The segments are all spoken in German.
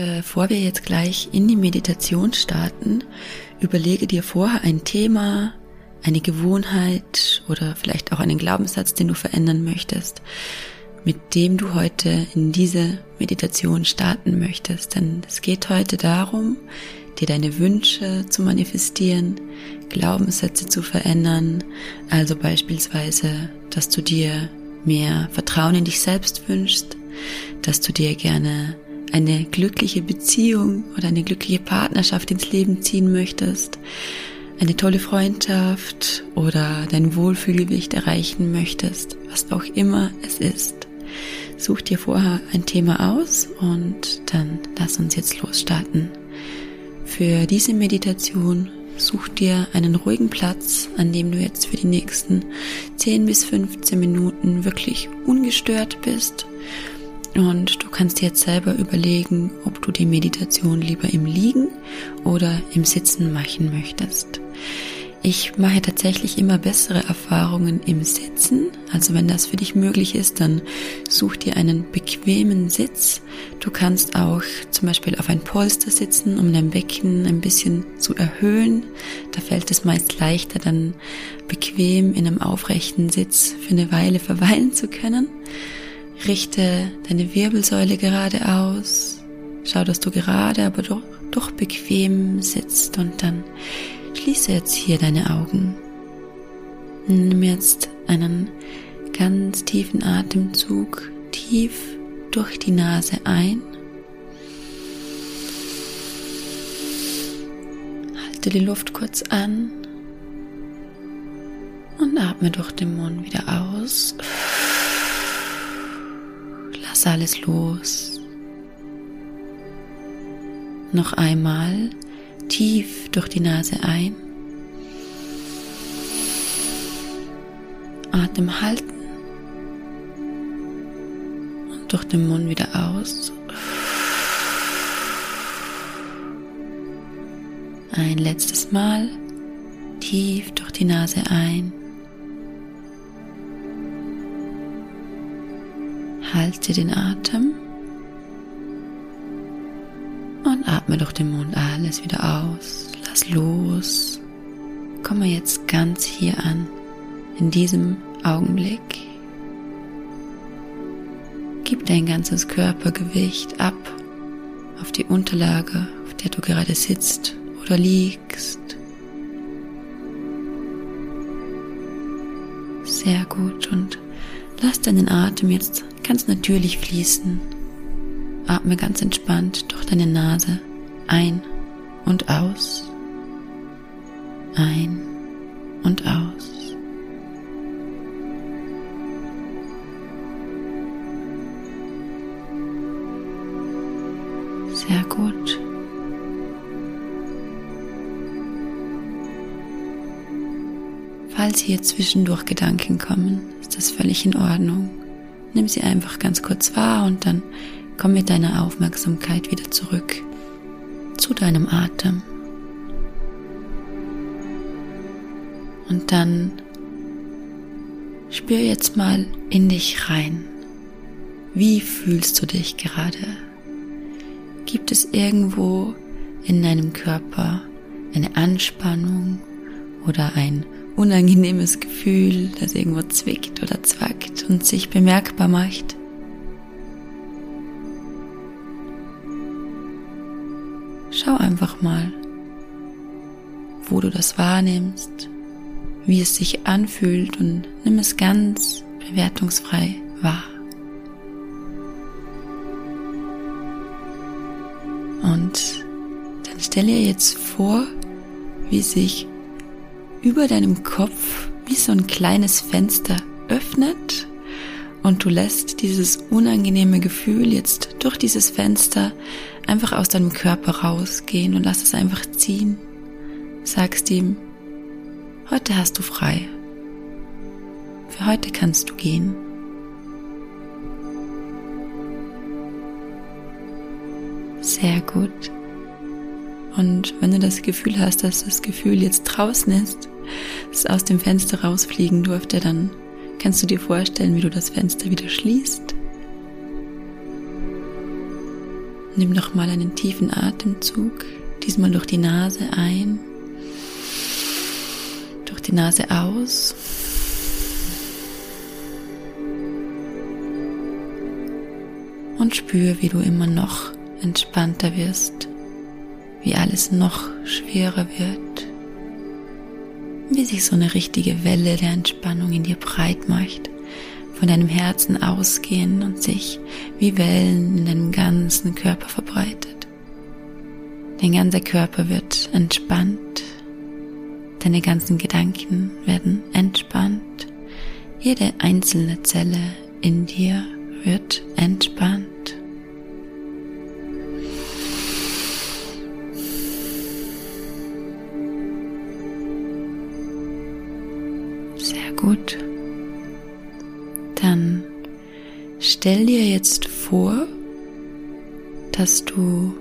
bevor wir jetzt gleich in die Meditation starten, überlege dir vorher ein Thema, eine Gewohnheit oder vielleicht auch einen Glaubenssatz, den du verändern möchtest, mit dem du heute in diese Meditation starten möchtest. Denn es geht heute darum, dir deine Wünsche zu manifestieren, Glaubenssätze zu verändern, also beispielsweise, dass du dir mehr Vertrauen in dich selbst wünschst, dass du dir gerne eine glückliche Beziehung oder eine glückliche Partnerschaft ins Leben ziehen möchtest, eine tolle Freundschaft oder dein Wohlfühlgewicht erreichen möchtest, was auch immer es ist. Such dir vorher ein Thema aus und dann lass uns jetzt losstarten. Für diese Meditation such dir einen ruhigen Platz, an dem du jetzt für die nächsten 10 bis 15 Minuten wirklich ungestört bist und du kannst dir jetzt selber überlegen, ob du die Meditation lieber im Liegen oder im Sitzen machen möchtest. Ich mache tatsächlich immer bessere Erfahrungen im Sitzen. Also wenn das für dich möglich ist, dann such dir einen bequemen Sitz. Du kannst auch zum Beispiel auf ein Polster sitzen, um dein Becken ein bisschen zu erhöhen. Da fällt es meist leichter, dann bequem in einem aufrechten Sitz für eine Weile verweilen zu können. Richte deine Wirbelsäule gerade aus. Schau, dass du gerade, aber doch, doch bequem sitzt und dann schließe jetzt hier deine Augen. Nimm jetzt einen ganz tiefen Atemzug tief durch die Nase ein. Halte die Luft kurz an und atme durch den Mund wieder aus. Lass alles los. Noch einmal tief durch die Nase ein. Atem halten und durch den Mund wieder aus. Ein letztes Mal tief durch die Nase ein. Halte den Atem und atme durch den Mund alles wieder aus. Lass los. Komme jetzt ganz hier an, in diesem Augenblick. Gib dein ganzes Körpergewicht ab auf die Unterlage, auf der du gerade sitzt oder liegst. Sehr gut und lass deinen Atem jetzt ganz natürlich fließen. Atme ganz entspannt durch deine Nase ein und aus. Ein und aus. Sehr gut. Falls hier zwischendurch Gedanken kommen, ist das völlig in Ordnung. Nimm sie einfach ganz kurz wahr und dann komm mit deiner Aufmerksamkeit wieder zurück zu deinem Atem. Und dann spür jetzt mal in dich rein. Wie fühlst du dich gerade? Gibt es irgendwo in deinem Körper eine Anspannung oder ein unangenehmes Gefühl, das irgendwo zwickt oder zwackt und sich bemerkbar macht. Schau einfach mal, wo du das wahrnimmst, wie es sich anfühlt und nimm es ganz bewertungsfrei wahr. Und dann stell dir jetzt vor, wie sich über deinem Kopf wie so ein kleines Fenster öffnet und du lässt dieses unangenehme Gefühl jetzt durch dieses Fenster einfach aus deinem Körper rausgehen und lass es einfach ziehen. Sagst ihm, heute hast du frei. Für heute kannst du gehen. Sehr gut. Und wenn du das Gefühl hast, dass das Gefühl jetzt draußen ist, es aus dem Fenster rausfliegen durfte, dann kannst du dir vorstellen, wie du das Fenster wieder schließt. Nimm noch mal einen tiefen Atemzug, diesmal durch die Nase ein, durch die Nase aus. Und spür, wie du immer noch entspannter wirst, wie alles noch schwerer wird, wie sich so eine richtige Welle der Entspannung in dir breit macht von deinem Herzen ausgehen und sich wie Wellen in deinem ganzen Körper verbreitet. Dein ganzer Körper wird entspannt, deine ganzen Gedanken werden entspannt, jede einzelne Zelle in dir wird entspannt. Gut. Dann stell dir jetzt vor, dass du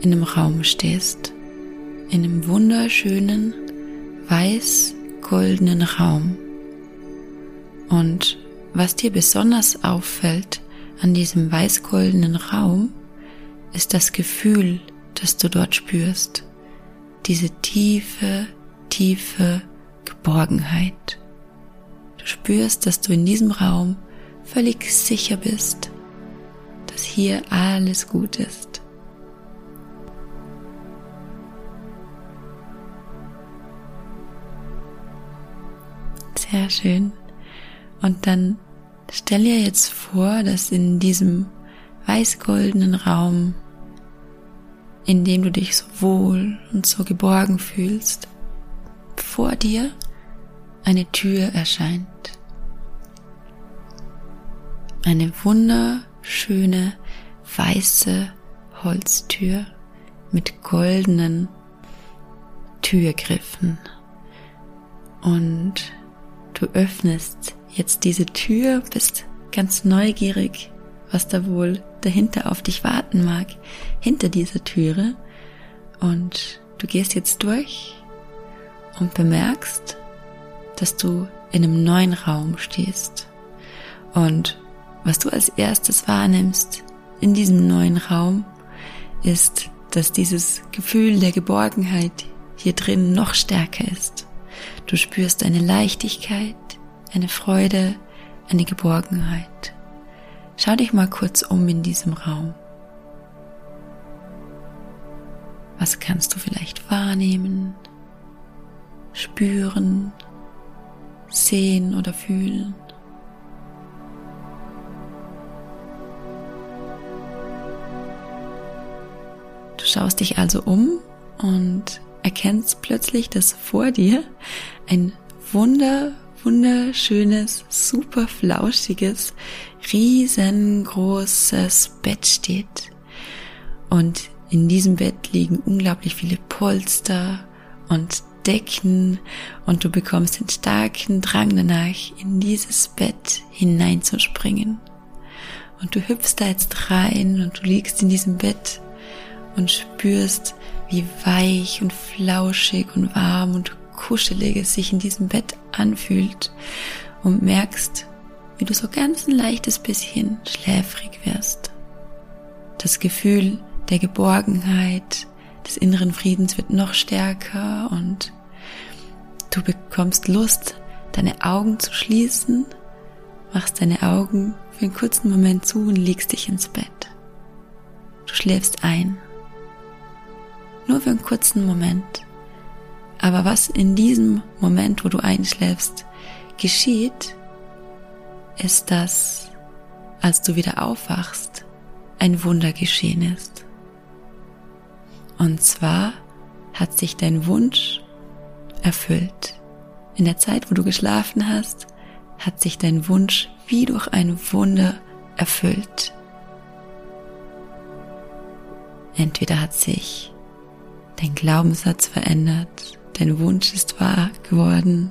in einem Raum stehst, in einem wunderschönen weiß-goldenen Raum. Und was dir besonders auffällt an diesem weiß-goldenen Raum, ist das Gefühl, das du dort spürst. Diese tiefe, tiefe Geborgenheit. Du spürst, dass du in diesem Raum völlig sicher bist, dass hier alles gut ist. Sehr schön. Und dann stell dir jetzt vor, dass in diesem weiß-goldenen Raum, in dem du dich so wohl und so geborgen fühlst, vor dir eine Tür erscheint. Eine wunderschöne weiße Holztür mit goldenen Türgriffen. Und du öffnest jetzt diese Tür, bist ganz neugierig, was da wohl dahinter auf dich warten mag, hinter dieser Türe. Und du gehst jetzt durch und bemerkst, dass du in einem neuen Raum stehst. Und was du als erstes wahrnimmst in diesem neuen Raum, ist, dass dieses Gefühl der Geborgenheit hier drin noch stärker ist. Du spürst eine Leichtigkeit, eine Freude, eine Geborgenheit. Schau dich mal kurz um in diesem Raum. Was kannst du vielleicht wahrnehmen, spüren, sehen oder fühlen. Du schaust dich also um und erkennst plötzlich, dass vor dir ein wunder, wunderschönes, super flauschiges, riesengroßes Bett steht. Und in diesem Bett liegen unglaublich viele Polster und decken und du bekommst den starken Drang danach, in dieses Bett hineinzuspringen. Und du hüpfst da jetzt rein und du liegst in diesem Bett und spürst, wie weich und flauschig und warm und kuschelig es sich in diesem Bett anfühlt und merkst, wie du so ganz ein leichtes bisschen schläfrig wirst. Das Gefühl der Geborgenheit, des inneren Friedens wird noch stärker und du bekommst Lust, deine Augen zu schließen, machst deine Augen für einen kurzen Moment zu und legst dich ins Bett. Du schläfst ein. Nur für einen kurzen Moment. Aber was in diesem Moment, wo du einschläfst, geschieht, ist, dass, als du wieder aufwachst, ein Wunder geschehen ist. Und zwar hat sich dein Wunsch erfüllt. In der Zeit, wo du geschlafen hast, hat sich dein Wunsch wie durch ein Wunder erfüllt. Entweder hat sich dein Glaubenssatz verändert, dein Wunsch ist wahr geworden,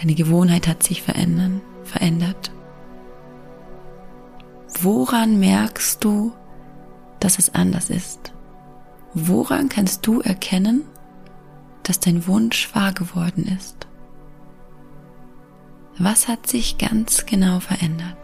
deine Gewohnheit hat sich verändern, verändert. Woran merkst du, dass es anders ist? Woran kannst du erkennen, dass dein Wunsch wahr geworden ist? Was hat sich ganz genau verändert?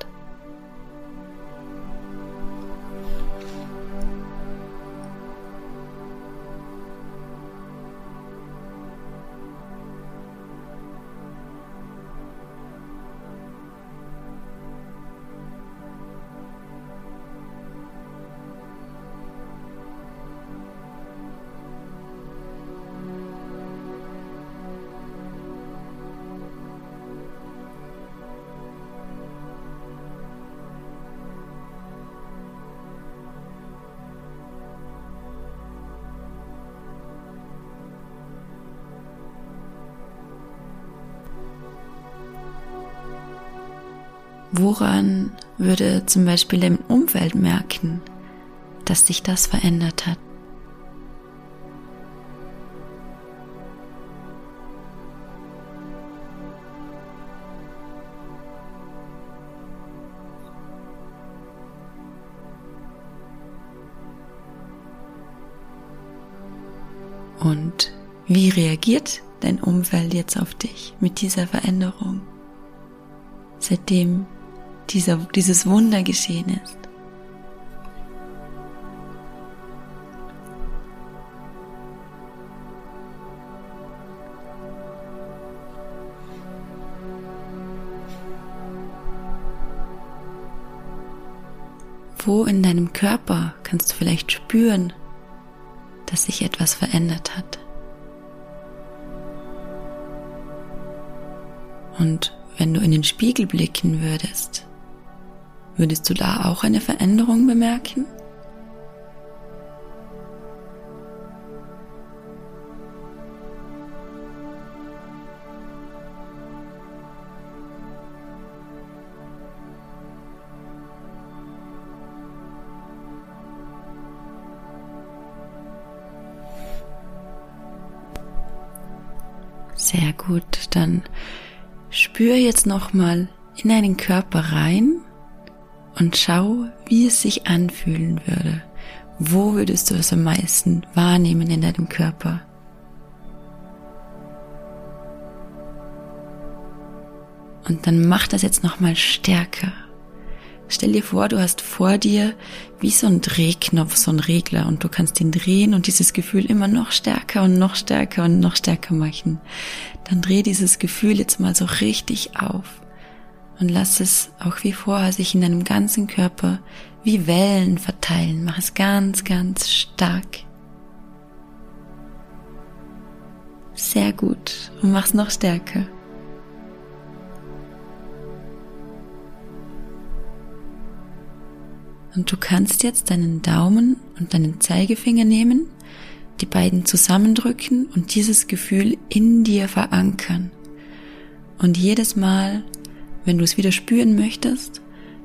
Woran würde zum Beispiel dein Umfeld merken, dass sich das verändert hat? Und wie reagiert dein Umfeld jetzt auf dich mit dieser Veränderung, seitdem dieser, dieses Wunder geschehen ist? Wo in deinem Körper kannst du vielleicht spüren, dass sich etwas verändert hat. Und wenn du in den Spiegel blicken würdest, würdest du da auch eine Veränderung bemerken? Sehr gut, dann spür jetzt nochmal in deinen Körper rein und schau, wie es sich anfühlen würde. Wo würdest du es am meisten wahrnehmen in deinem Körper? Und dann mach das jetzt nochmal stärker. Stell dir vor, du hast vor dir wie so ein Drehknopf, so ein Regler und du kannst ihn drehen und dieses Gefühl immer noch stärker und noch stärker und noch stärker machen. Dann dreh dieses Gefühl jetzt mal so richtig auf und lass es auch wie vorher sich in deinem ganzen Körper wie Wellen verteilen. Mach es ganz, ganz stark. Sehr gut und mach es noch stärker. Und du kannst jetzt deinen Daumen und deinen Zeigefinger nehmen, die beiden zusammendrücken und dieses Gefühl in dir verankern. Und jedes Mal, wenn du es wieder spüren möchtest,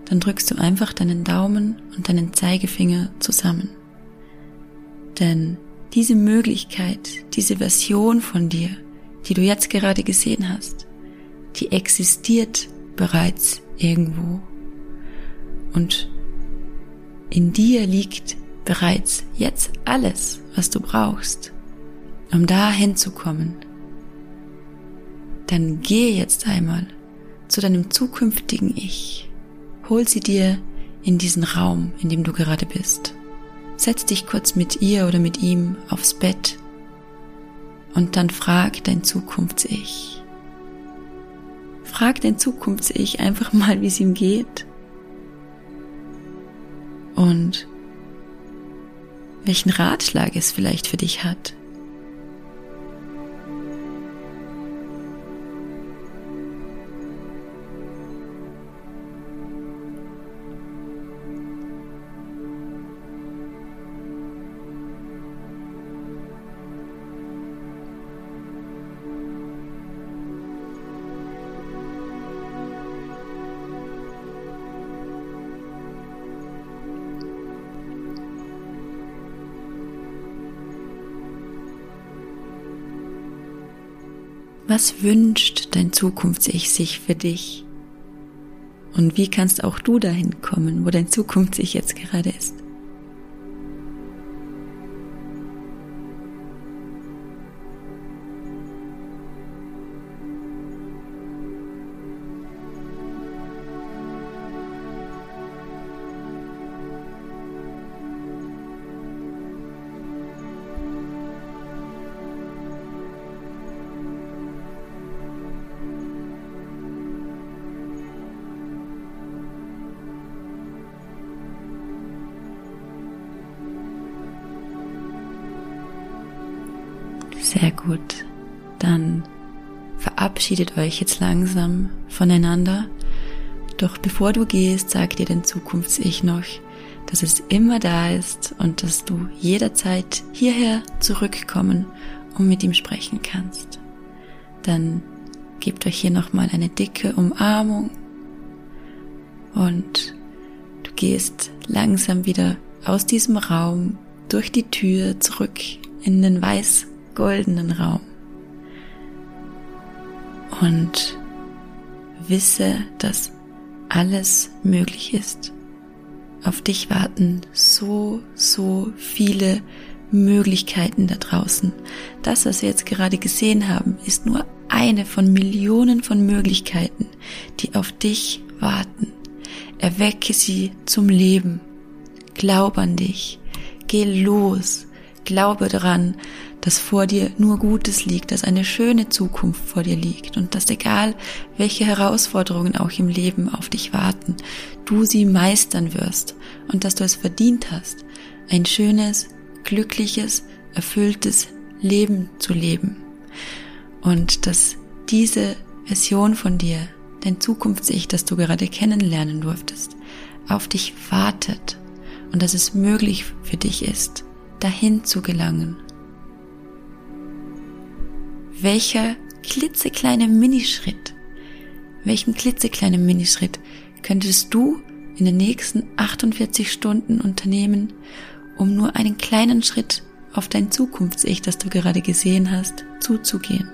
dann drückst du einfach deinen Daumen und deinen Zeigefinger zusammen. Denn diese Möglichkeit, diese Version von dir, die du jetzt gerade gesehen hast, die existiert bereits irgendwo. Und in dir liegt bereits jetzt alles, was du brauchst, um da hinzukommen. Dann gehe jetzt einmal zu deinem zukünftigen Ich. Hol sie dir in diesen Raum, in dem du gerade bist. Setz dich kurz mit ihr oder mit ihm aufs Bett und dann frag dein Zukunfts-Ich. Frag dein Zukunfts-Ich einfach mal, wie es ihm geht und welchen Ratschlag es vielleicht für dich hat. Was wünscht dein Zukunfts-Ich sich für dich? Und wie kannst auch du dahin kommen, wo dein Zukunfts-Ich jetzt gerade ist? Sehr gut. Dann verabschiedet euch jetzt langsam voneinander. Doch bevor du gehst, sag dir dein Zukunfts-Ich noch, dass es immer da ist und dass du jederzeit hierher zurückkommen und mit ihm sprechen kannst. Dann gebt euch hier nochmal eine dicke Umarmung Und du gehst langsam wieder aus diesem Raum durch die Tür zurück in den weiß-goldenen Raum. Und wisse, dass alles möglich ist. Auf dich warten so, so viele Möglichkeiten da draußen. Das, was wir jetzt gerade gesehen haben, ist nur eine von Millionen von Möglichkeiten, die auf dich warten. Erwecke sie zum Leben. Glaub an dich. Geh los. Glaube daran, dass vor dir nur Gutes liegt, dass eine schöne Zukunft vor dir liegt und dass egal welche Herausforderungen auch im Leben auf dich warten, du sie meistern wirst und dass du es verdient hast, ein schönes, glückliches, erfülltes Leben zu leben. Und dass diese Version von dir, dein Zukunfts-Ich, das du gerade kennenlernen durftest, auf dich wartet und dass es möglich für dich ist, dahin zu gelangen. Welcher klitzekleine Minischritt, welchen klitzekleinen Minischritt könntest du in den nächsten 48 Stunden unternehmen, um nur einen kleinen Schritt auf dein Zukunfts-Ich, das du gerade gesehen hast, zuzugehen.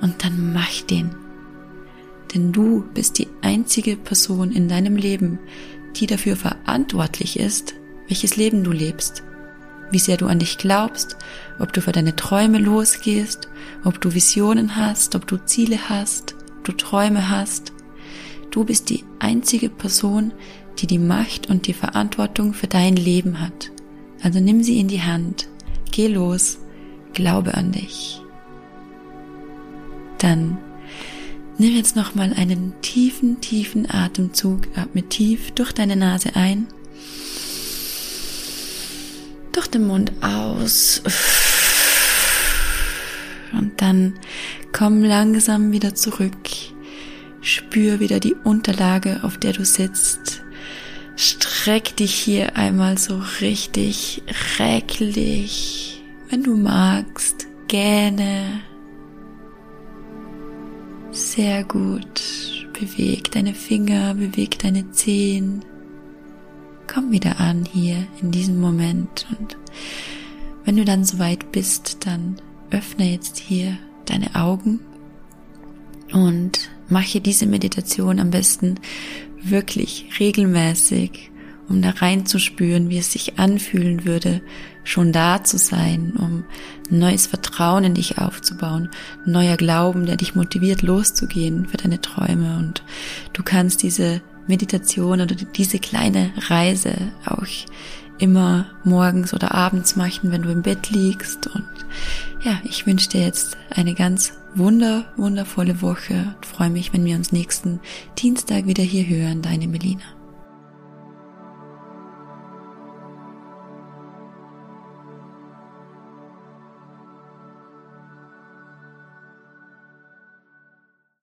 Und dann mach den. Denn du bist die einzige Person in deinem Leben, die dafür verantwortlich ist, welches Leben du lebst. Wie sehr du an dich glaubst, ob du für deine Träume losgehst, ob du Visionen hast, ob du Ziele hast, ob du Träume hast. Du bist die einzige Person, die die Macht und die Verantwortung für dein Leben hat. Also nimm sie in die Hand, geh los, glaube an dich. Dann nimm jetzt nochmal einen tiefen, tiefen Atemzug, atme tief durch deine Nase ein, durch den Mund aus und dann komm langsam wieder zurück. Spür wieder die Unterlage, auf der du sitzt. Streck dich hier einmal so richtig recklig. Wenn du magst, gähne. Sehr gut. Beweg deine Finger, beweg deine Zehen. Komm wieder an hier in diesem Moment. Und wenn du dann soweit bist, dann öffne jetzt hier deine Augen und mache diese Meditation am besten wirklich regelmäßig, um da reinzuspüren, wie es sich anfühlen würde, schon da zu sein, um neues Vertrauen in dich aufzubauen, neuer Glauben, der dich motiviert loszugehen für deine Träume. Und du kannst diese Meditation oder diese kleine Reise auch immer morgens oder abends machen, wenn du im Bett liegst und ja, ich wünsche dir jetzt eine ganz wunder, wundervolle Woche und freue mich, wenn wir uns nächsten Dienstag wieder hier hören. Deine Melina.